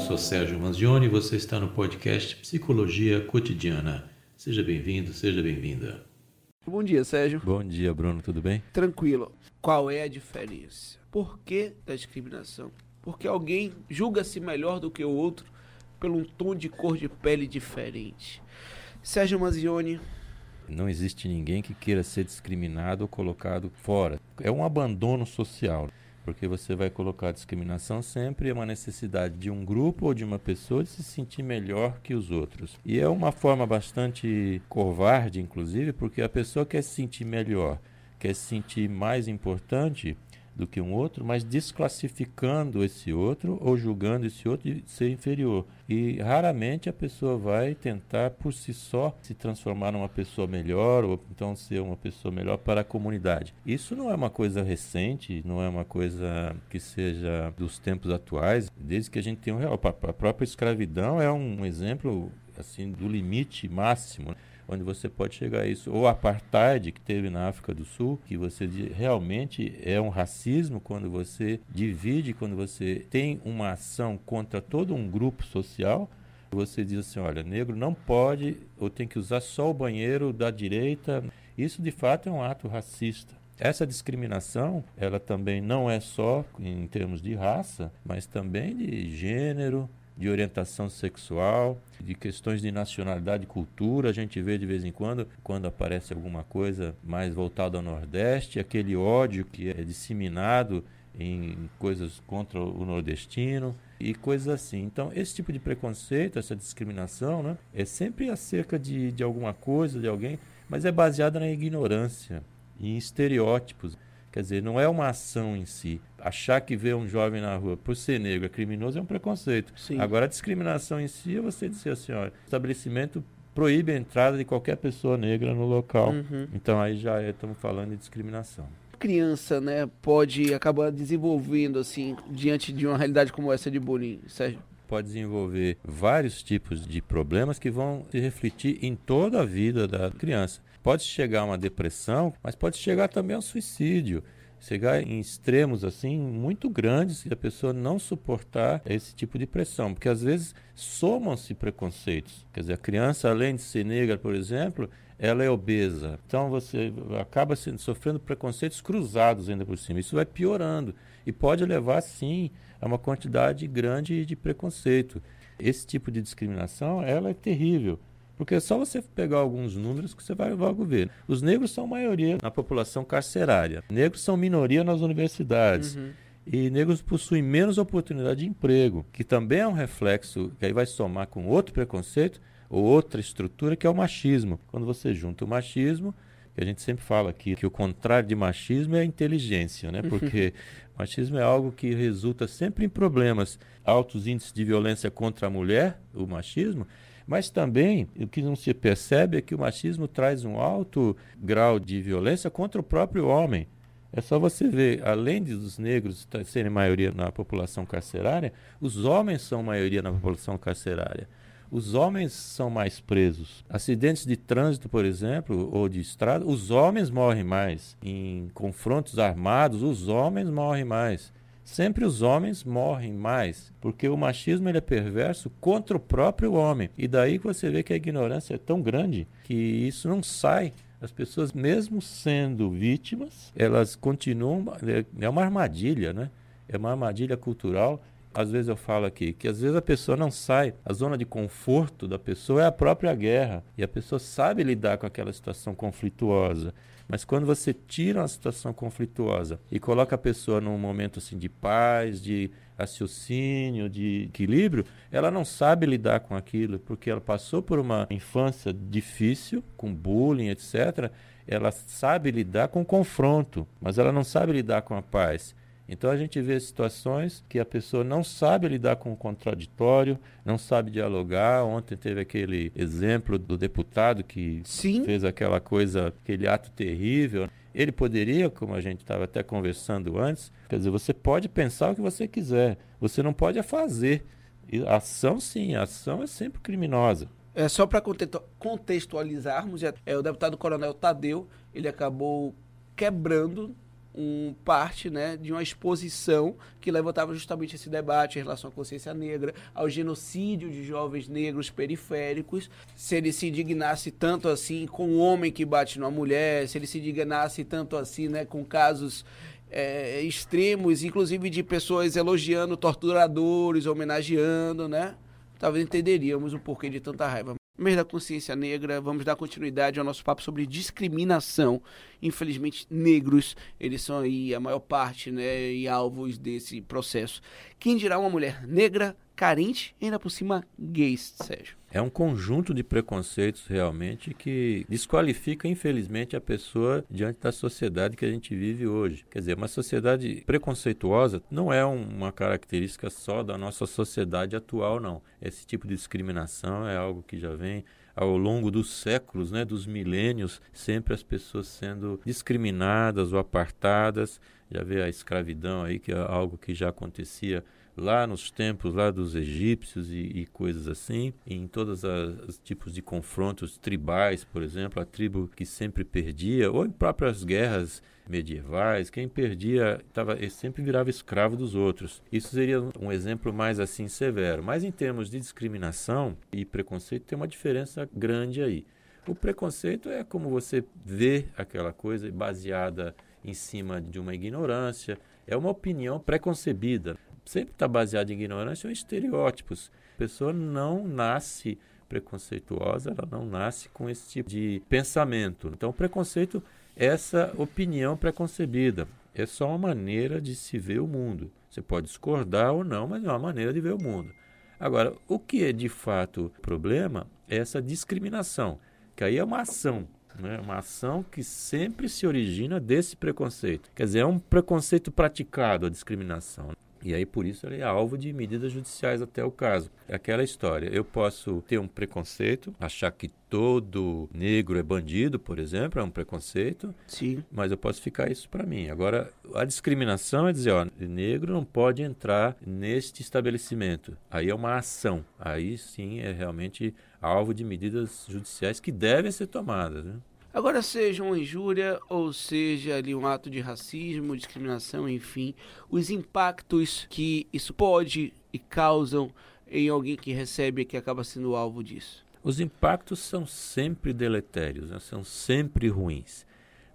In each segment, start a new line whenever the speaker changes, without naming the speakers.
sou Sérgio Manzioni e você está no podcast Psicologia Cotidiana. Seja bem-vindo, seja bem-vinda.
Bom dia, Sérgio.
Bom dia, Bruno, tudo bem?
Tranquilo. Qual é a diferença? Por que da discriminação? Porque alguém julga-se melhor do que o outro pelo um tom de cor de pele diferente. Sérgio Manzioni.
Não existe ninguém que queira ser discriminado ou colocado fora. É um abandono social porque você vai colocar a discriminação sempre é uma necessidade de um grupo ou de uma pessoa de se sentir melhor que os outros. E é uma forma bastante covarde, inclusive, porque a pessoa quer se sentir melhor, quer se sentir mais importante do que um outro, mas desclassificando esse outro ou julgando esse outro de ser inferior. E raramente a pessoa vai tentar por si só se transformar numa pessoa melhor ou então ser uma pessoa melhor para a comunidade. Isso não é uma coisa recente, não é uma coisa que seja dos tempos atuais, desde que a gente tem um real. A própria escravidão é um exemplo assim do limite máximo onde você pode chegar a isso. Ou apartheid que teve na África do Sul, que você realmente é um racismo quando você divide, quando você tem uma ação contra todo um grupo social. Você diz assim, olha, negro não pode ou tem que usar só o banheiro da direita. Isso de fato é um ato racista. Essa discriminação, ela também não é só em termos de raça, mas também de gênero, de orientação sexual, de questões de nacionalidade e cultura. A gente vê de vez em quando, quando aparece alguma coisa mais voltada ao Nordeste, aquele ódio que é disseminado em coisas contra o nordestino e coisas assim. Então, esse tipo de preconceito, essa discriminação, né, é sempre acerca de, de alguma coisa, de alguém, mas é baseada na ignorância, em estereótipos. Quer dizer, não é uma ação em si. Achar que ver um jovem na rua por ser negro é criminoso é um preconceito. Sim. Agora, a discriminação em si é você dizer assim: olha, estabelecimento proíbe a entrada de qualquer pessoa negra no local. Uhum. Então, aí já estamos falando de discriminação.
Criança, né, pode acabar desenvolvendo, assim, diante de uma realidade como essa de bullying, Sérgio?
pode desenvolver vários tipos de problemas que vão se refletir em toda a vida da criança. Pode chegar a uma depressão, mas pode chegar também ao suicídio chegar em extremos assim muito grandes se a pessoa não suportar esse tipo de pressão, porque às vezes somam-se preconceitos. Quer dizer, a criança além de ser negra, por exemplo, ela é obesa. Então você acaba sofrendo preconceitos cruzados ainda por cima. Isso vai piorando e pode levar sim a uma quantidade grande de preconceito. Esse tipo de discriminação, ela é terrível. Porque é só você pegar alguns números que você vai logo ver. Os negros são maioria na população carcerária. Negros são minoria nas universidades. Uhum. E negros possuem menos oportunidade de emprego, que também é um reflexo que aí vai somar com outro preconceito ou outra estrutura que é o machismo. Quando você junta o machismo, que a gente sempre fala aqui que o contrário de machismo é a inteligência, né? Porque machismo é algo que resulta sempre em problemas, altos índices de violência contra a mulher, o machismo, mas também o que não se percebe é que o machismo traz um alto grau de violência contra o próprio homem. É só você ver, além dos negros serem maioria na população carcerária, os homens são maioria na população carcerária. Os homens são mais presos. Acidentes de trânsito, por exemplo, ou de estrada, os homens morrem mais. Em confrontos armados, os homens morrem mais sempre os homens morrem mais, porque o machismo ele é perverso contra o próprio homem. E daí você vê que a ignorância é tão grande que isso não sai. As pessoas, mesmo sendo vítimas, elas continuam. É uma armadilha, né? É uma armadilha cultural. Às vezes eu falo aqui que às vezes a pessoa não sai. A zona de conforto da pessoa é a própria guerra. E a pessoa sabe lidar com aquela situação conflituosa. Mas quando você tira uma situação conflituosa e coloca a pessoa num momento assim de paz, de raciocínio, de equilíbrio, ela não sabe lidar com aquilo, porque ela passou por uma infância difícil, com bullying, etc. Ela sabe lidar com confronto, mas ela não sabe lidar com a paz. Então a gente vê situações que a pessoa não sabe lidar com o contraditório, não sabe dialogar. Ontem teve aquele exemplo do deputado que Sim. fez aquela coisa, aquele ato terrível. Ele poderia, como a gente estava até conversando antes, quer dizer, você pode pensar o que você quiser, você não pode fazer. E ação, sim, a ação é sempre criminosa.
É só para contextualizarmos, é, o deputado Coronel Tadeu, ele acabou quebrando um parte né, de uma exposição que levantava justamente esse debate em relação à consciência negra, ao genocídio de jovens negros periféricos, se ele se indignasse tanto assim com o homem que bate numa mulher, se ele se indignasse tanto assim né, com casos é, extremos, inclusive de pessoas elogiando torturadores, homenageando, né? Talvez entenderíamos o porquê de tanta raiva mês da consciência negra, vamos dar continuidade ao nosso papo sobre discriminação. Infelizmente, negros, eles são aí a maior parte, né, e alvos desse processo. Quem dirá uma mulher negra, carente, ainda por cima gays, Sérgio?
É um conjunto de preconceitos realmente que desqualifica, infelizmente, a pessoa diante da sociedade que a gente vive hoje. Quer dizer, uma sociedade preconceituosa não é uma característica só da nossa sociedade atual, não. Esse tipo de discriminação é algo que já vem ao longo dos séculos, né, dos milênios, sempre as pessoas sendo discriminadas ou apartadas. Já vê a escravidão aí, que é algo que já acontecia lá nos tempos lá dos egípcios e, e coisas assim, em todos os tipos de confrontos tribais, por exemplo, a tribo que sempre perdia, ou em próprias guerras medievais, quem perdia tava, sempre virava escravo dos outros. Isso seria um exemplo mais assim severo. Mas em termos de discriminação e preconceito tem uma diferença grande aí. O preconceito é como você vê aquela coisa baseada em cima de uma ignorância, é uma opinião preconcebida sempre está baseado em ignorância ou estereótipos. A pessoa não nasce preconceituosa, ela não nasce com esse tipo de pensamento. Então, preconceito é essa opinião preconcebida. É só uma maneira de se ver o mundo. Você pode discordar ou não, mas é uma maneira de ver o mundo. Agora, o que é de fato problema é essa discriminação, que aí é uma ação, né? uma ação que sempre se origina desse preconceito. Quer dizer, é um preconceito praticado, a discriminação. E aí, por isso, ele é alvo de medidas judiciais até o caso. É aquela história. Eu posso ter um preconceito, achar que todo negro é bandido, por exemplo, é um preconceito.
Sim.
Mas eu posso ficar isso para mim. Agora, a discriminação é dizer, ó, negro não pode entrar neste estabelecimento. Aí é uma ação. Aí sim é realmente alvo de medidas judiciais que devem ser tomadas. Né?
Agora, seja uma injúria ou seja ali um ato de racismo, discriminação, enfim, os impactos que isso pode e causam em alguém que recebe e que acaba sendo alvo disso.
Os impactos são sempre deletérios, né? são sempre ruins.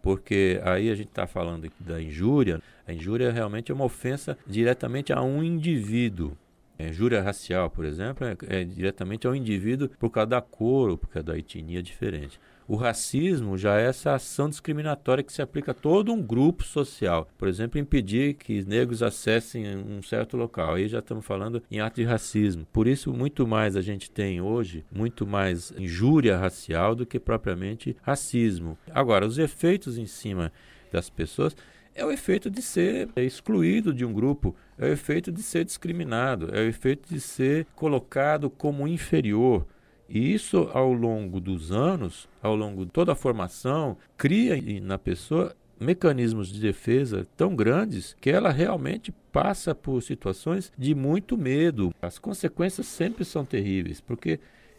Porque aí a gente está falando da injúria. A injúria realmente é uma ofensa diretamente a um indivíduo. A injúria racial, por exemplo, é, é diretamente ao indivíduo por causa da cor ou por causa da etnia diferente. O racismo já é essa ação discriminatória que se aplica a todo um grupo social. Por exemplo, impedir que negros acessem um certo local. Aí já estamos falando em ato de racismo. Por isso, muito mais a gente tem hoje, muito mais injúria racial do que propriamente racismo. Agora, os efeitos em cima das pessoas é o efeito de ser excluído de um grupo, é o efeito de ser discriminado, é o efeito de ser colocado como inferior. E isso, ao longo dos anos, ao longo de toda a formação, cria na pessoa mecanismos de defesa tão grandes que ela realmente passa por situações de muito medo. As consequências sempre são terríveis, porque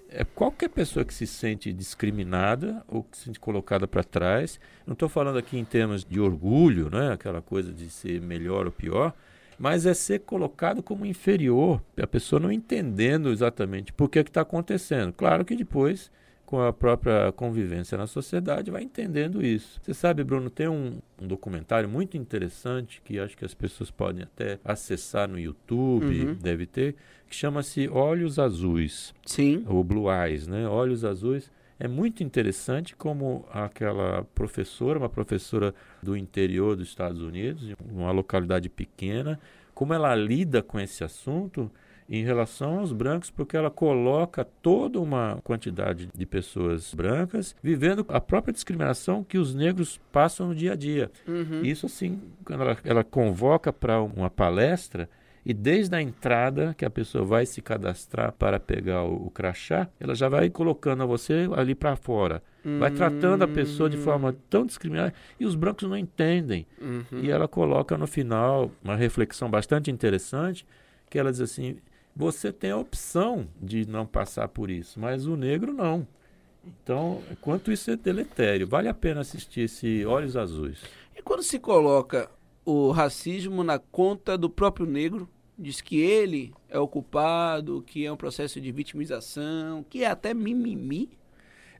é qualquer pessoa que se sente discriminada ou que se sente colocada para trás, não estou falando aqui em termos de orgulho, né, aquela coisa de ser melhor ou pior, mas é ser colocado como inferior, a pessoa não entendendo exatamente por que está acontecendo. Claro que depois, com a própria convivência na sociedade, vai entendendo isso. Você sabe, Bruno, tem um, um documentário muito interessante que acho que as pessoas podem até acessar no YouTube, uhum. deve ter, que chama-se Olhos Azuis.
Sim.
Ou Blue Eyes, né? Olhos Azuis é muito interessante como aquela professora, uma professora do interior dos Estados Unidos, uma localidade pequena, como ela lida com esse assunto em relação aos brancos, porque ela coloca toda uma quantidade de pessoas brancas vivendo a própria discriminação que os negros passam no dia a dia. Uhum. Isso assim, quando ela, ela convoca para uma palestra, e desde a entrada que a pessoa vai se cadastrar para pegar o, o crachá, ela já vai colocando a você ali para fora. Uhum. Vai tratando a pessoa de forma tão discriminada e os brancos não entendem. Uhum. E ela coloca no final uma reflexão bastante interessante, que ela diz assim: você tem a opção de não passar por isso, mas o negro não. Então, quanto isso é deletério, vale a pena assistir esse Olhos Azuis.
E quando se coloca o racismo na conta do próprio negro, diz que ele é o culpado, que é um processo de vitimização, que é até mimimi.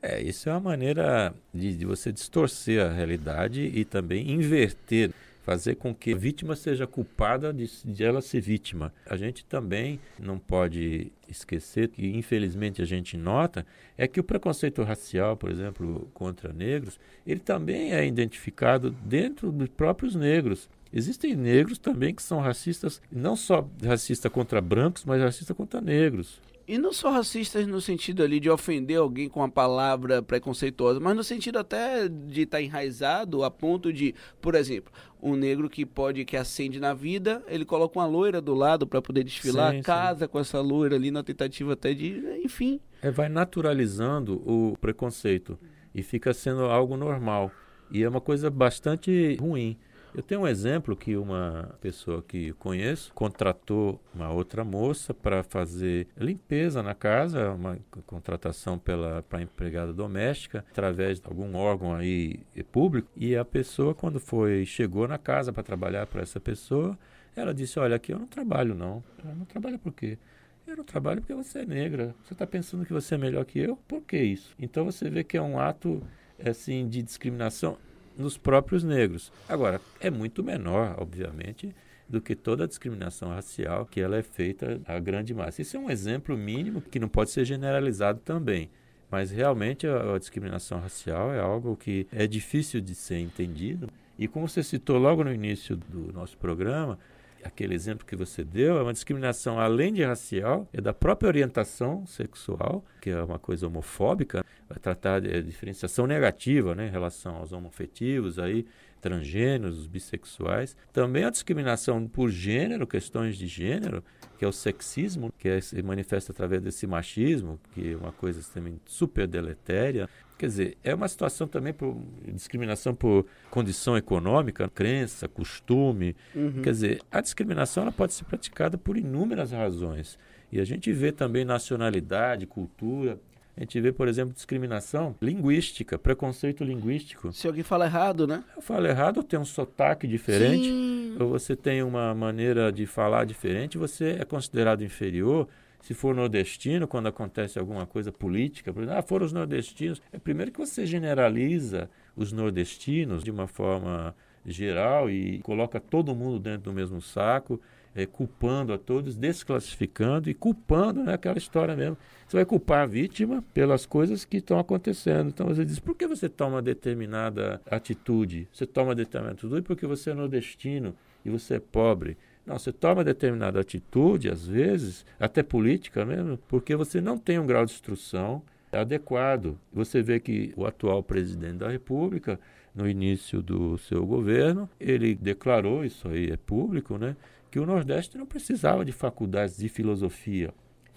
É, isso é uma maneira de, de você distorcer a realidade e também inverter fazer com que a vítima seja culpada de, de, ela ser vítima. A gente também não pode esquecer que, infelizmente, a gente nota é que o preconceito racial, por exemplo, contra negros, ele também é identificado dentro dos próprios negros. Existem negros também que são racistas, não só racista contra brancos, mas racista contra negros.
E não só racistas no sentido ali de ofender alguém com uma palavra preconceituosa, mas no sentido até de estar tá enraizado a ponto de, por exemplo, um negro que pode, que acende na vida, ele coloca uma loira do lado para poder desfilar, sim, casa sim. com essa loira ali na tentativa até de, enfim.
É, vai naturalizando o preconceito e fica sendo algo normal. E é uma coisa bastante ruim. Eu tenho um exemplo que uma pessoa que conheço contratou uma outra moça para fazer limpeza na casa, uma contratação pela para empregada doméstica através de algum órgão aí público. E a pessoa quando foi chegou na casa para trabalhar para essa pessoa, ela disse: "Olha, aqui eu não trabalho não. Eu não trabalho por quê?" Eu não trabalho porque você é negra. Você está pensando que você é melhor que eu? Por que isso? Então você vê que é um ato assim de discriminação nos próprios negros. Agora, é muito menor, obviamente, do que toda a discriminação racial que ela é feita à grande massa. Isso é um exemplo mínimo que não pode ser generalizado também. Mas realmente a, a discriminação racial é algo que é difícil de ser entendido. E como você citou logo no início do nosso programa, aquele exemplo que você deu, é uma discriminação além de racial, é da própria orientação sexual, que é uma coisa homofóbica, vai tratar de diferenciação negativa né, em relação aos homoafetivos, aí, transgêneros, bissexuais. Também a discriminação por gênero, questões de gênero, que é o sexismo, que é, se manifesta através desse machismo, que é uma coisa também super deletéria. Quer dizer, é uma situação também por discriminação por condição econômica, crença, costume. Uhum. Quer dizer, a discriminação ela pode ser praticada por inúmeras razões. E a gente vê também nacionalidade, cultura. A gente vê, por exemplo, discriminação linguística, preconceito linguístico.
Se alguém fala errado, né?
Eu falo errado, tem um sotaque diferente, Sim. ou você tem uma maneira de falar diferente, você é considerado inferior. Se for nordestino, quando acontece alguma coisa política, por exemplo, ah, foram os nordestinos. É primeiro que você generaliza os nordestinos de uma forma geral e coloca todo mundo dentro do mesmo saco, é, culpando a todos, desclassificando e culpando, né, aquela história mesmo. Você vai culpar a vítima pelas coisas que estão acontecendo. Então você diz, por que você toma determinada atitude? Você toma determinada atitude porque você é nordestino e você é pobre. Não, você toma determinada atitude, às vezes, até política mesmo, porque você não tem um grau de instrução adequado. Você vê que o atual presidente da República, no início do seu governo, ele declarou, isso aí é público, né, que o Nordeste não precisava de faculdades de filosofia.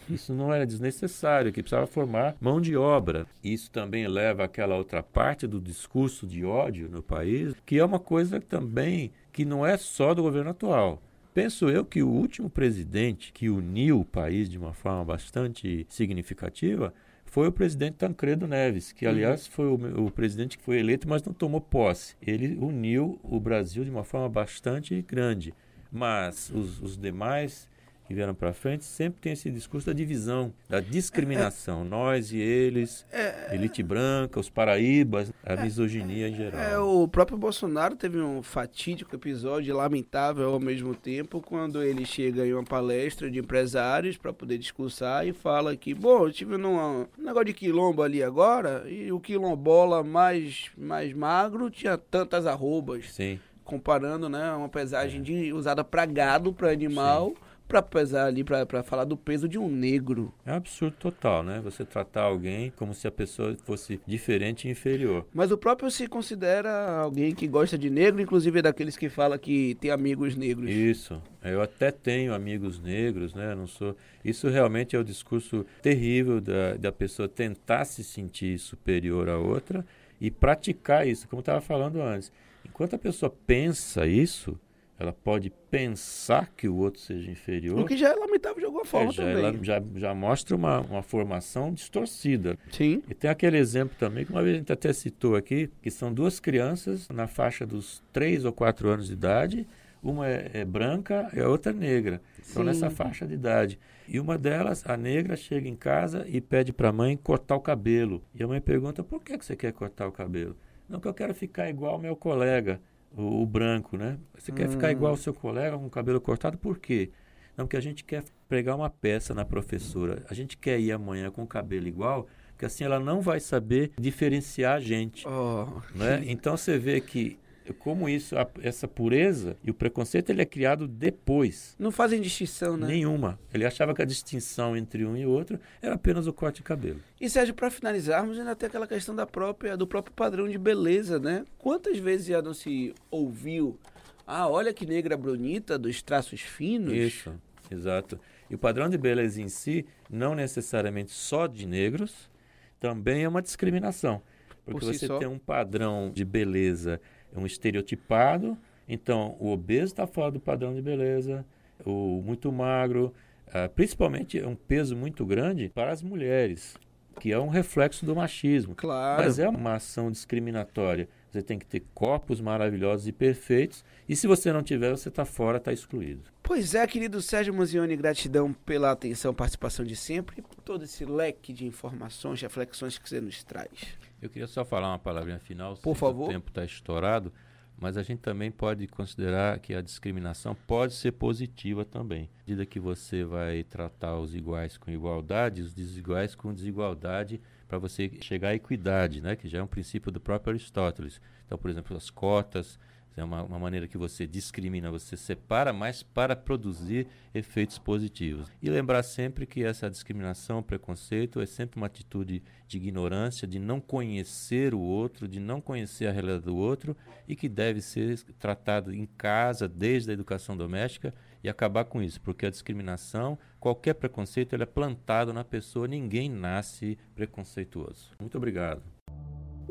Isso não era desnecessário, que precisava formar mão de obra. Isso também leva àquela outra parte do discurso de ódio no país, que é uma coisa também que não é só do governo atual. Penso eu que o último presidente que uniu o país de uma forma bastante significativa foi o presidente Tancredo Neves, que uhum. aliás foi o, o, presidente que foi eleito, mas não tomou posse. Ele uniu o Brasil de uma forma bastante grande. Mas os, os demais que vieram para frente sempre tem esse discurso da divisão, da discriminação. É, é, Nós e eles, é, elite branca, os paraíbas, a é, misoginia em geral.
É, o próprio Bolsonaro teve um fatídico episódio, lamentável ao mesmo tempo, quando ele chega em uma palestra de empresários para poder discursar e fala que, bom, eu tive num negócio de quilombo ali agora e o quilombola mais, mais magro tinha tantas arrobas.
Sim
comparando, né, uma pesagem é. de, usada para gado, para animal, Sim para pesar ali, para falar do peso de um negro.
É um absurdo total, né? Você tratar alguém como se a pessoa fosse diferente e inferior.
Mas o próprio se considera alguém que gosta de negro, inclusive é daqueles que fala que tem amigos negros.
Isso. Eu até tenho amigos negros, né? não sou. Isso realmente é o discurso terrível da, da pessoa tentar se sentir superior a outra e praticar isso, como estava falando antes. Enquanto a pessoa pensa isso, ela pode pensar que o outro seja inferior.
O que já é lamentável de alguma forma
é, já,
também.
Ela já, já mostra uma, uma formação distorcida.
Sim.
E tem aquele exemplo também, que uma vez a gente até citou aqui, que são duas crianças na faixa dos 3 ou 4 anos de idade, uma é, é branca e a outra é negra. Estão nessa faixa de idade. E uma delas, a negra, chega em casa e pede para a mãe cortar o cabelo. E a mãe pergunta, por que, que você quer cortar o cabelo? Não, que eu quero ficar igual ao meu colega o, o branco, né? Você quer ficar igual ao seu colega com o cabelo cortado, por quê? Não, porque a gente quer pregar uma peça na professora. A gente quer ir amanhã com o cabelo igual, porque assim ela não vai saber diferenciar a gente.
Oh.
Né? Então você vê que como isso, a, essa pureza e o preconceito ele é criado depois.
Não fazem distinção, né?
Nenhuma. Ele achava que a distinção entre um e outro era apenas o corte de cabelo.
E Sérgio, para finalizarmos, ainda tem aquela questão da própria, do próprio padrão de beleza, né? Quantas vezes já não se ouviu, ah, olha que negra bonita, dos traços finos?
Isso, exato. E o padrão de beleza em si, não necessariamente só de negros, também é uma discriminação. Porque Por si você só. tem um padrão de beleza um estereotipado. Então, o obeso está fora do padrão de beleza, o muito magro, uh, principalmente é um peso muito grande para as mulheres, que é um reflexo do machismo.
Claro.
Mas é uma ação discriminatória. Você tem que ter corpos maravilhosos e perfeitos, e se você não tiver, você está fora, está excluído.
Pois é, querido Sérgio Muzioni, gratidão pela atenção, participação de sempre e por todo esse leque de informações, reflexões que você nos traz.
Eu queria só falar uma palavrinha final,
por favor.
O tempo está estourado, mas a gente também pode considerar que a discriminação pode ser positiva também. À medida que você vai tratar os iguais com igualdade, os desiguais com desigualdade, para você chegar à equidade, né? que já é um princípio do próprio Aristóteles. Então, por exemplo, as cotas, é uma, uma, maneira que você discrimina, você separa, mas para produzir efeitos positivos. E lembrar sempre que essa discriminação, preconceito, é sempre uma atitude de ignorância, de não conhecer o outro, de não conhecer a realidade do outro e que deve ser tratado em casa, desde a educação doméstica e acabar com isso, porque a discriminação, qualquer preconceito, ele é plantado na pessoa, ninguém nasce preconceituoso. Muito obrigado.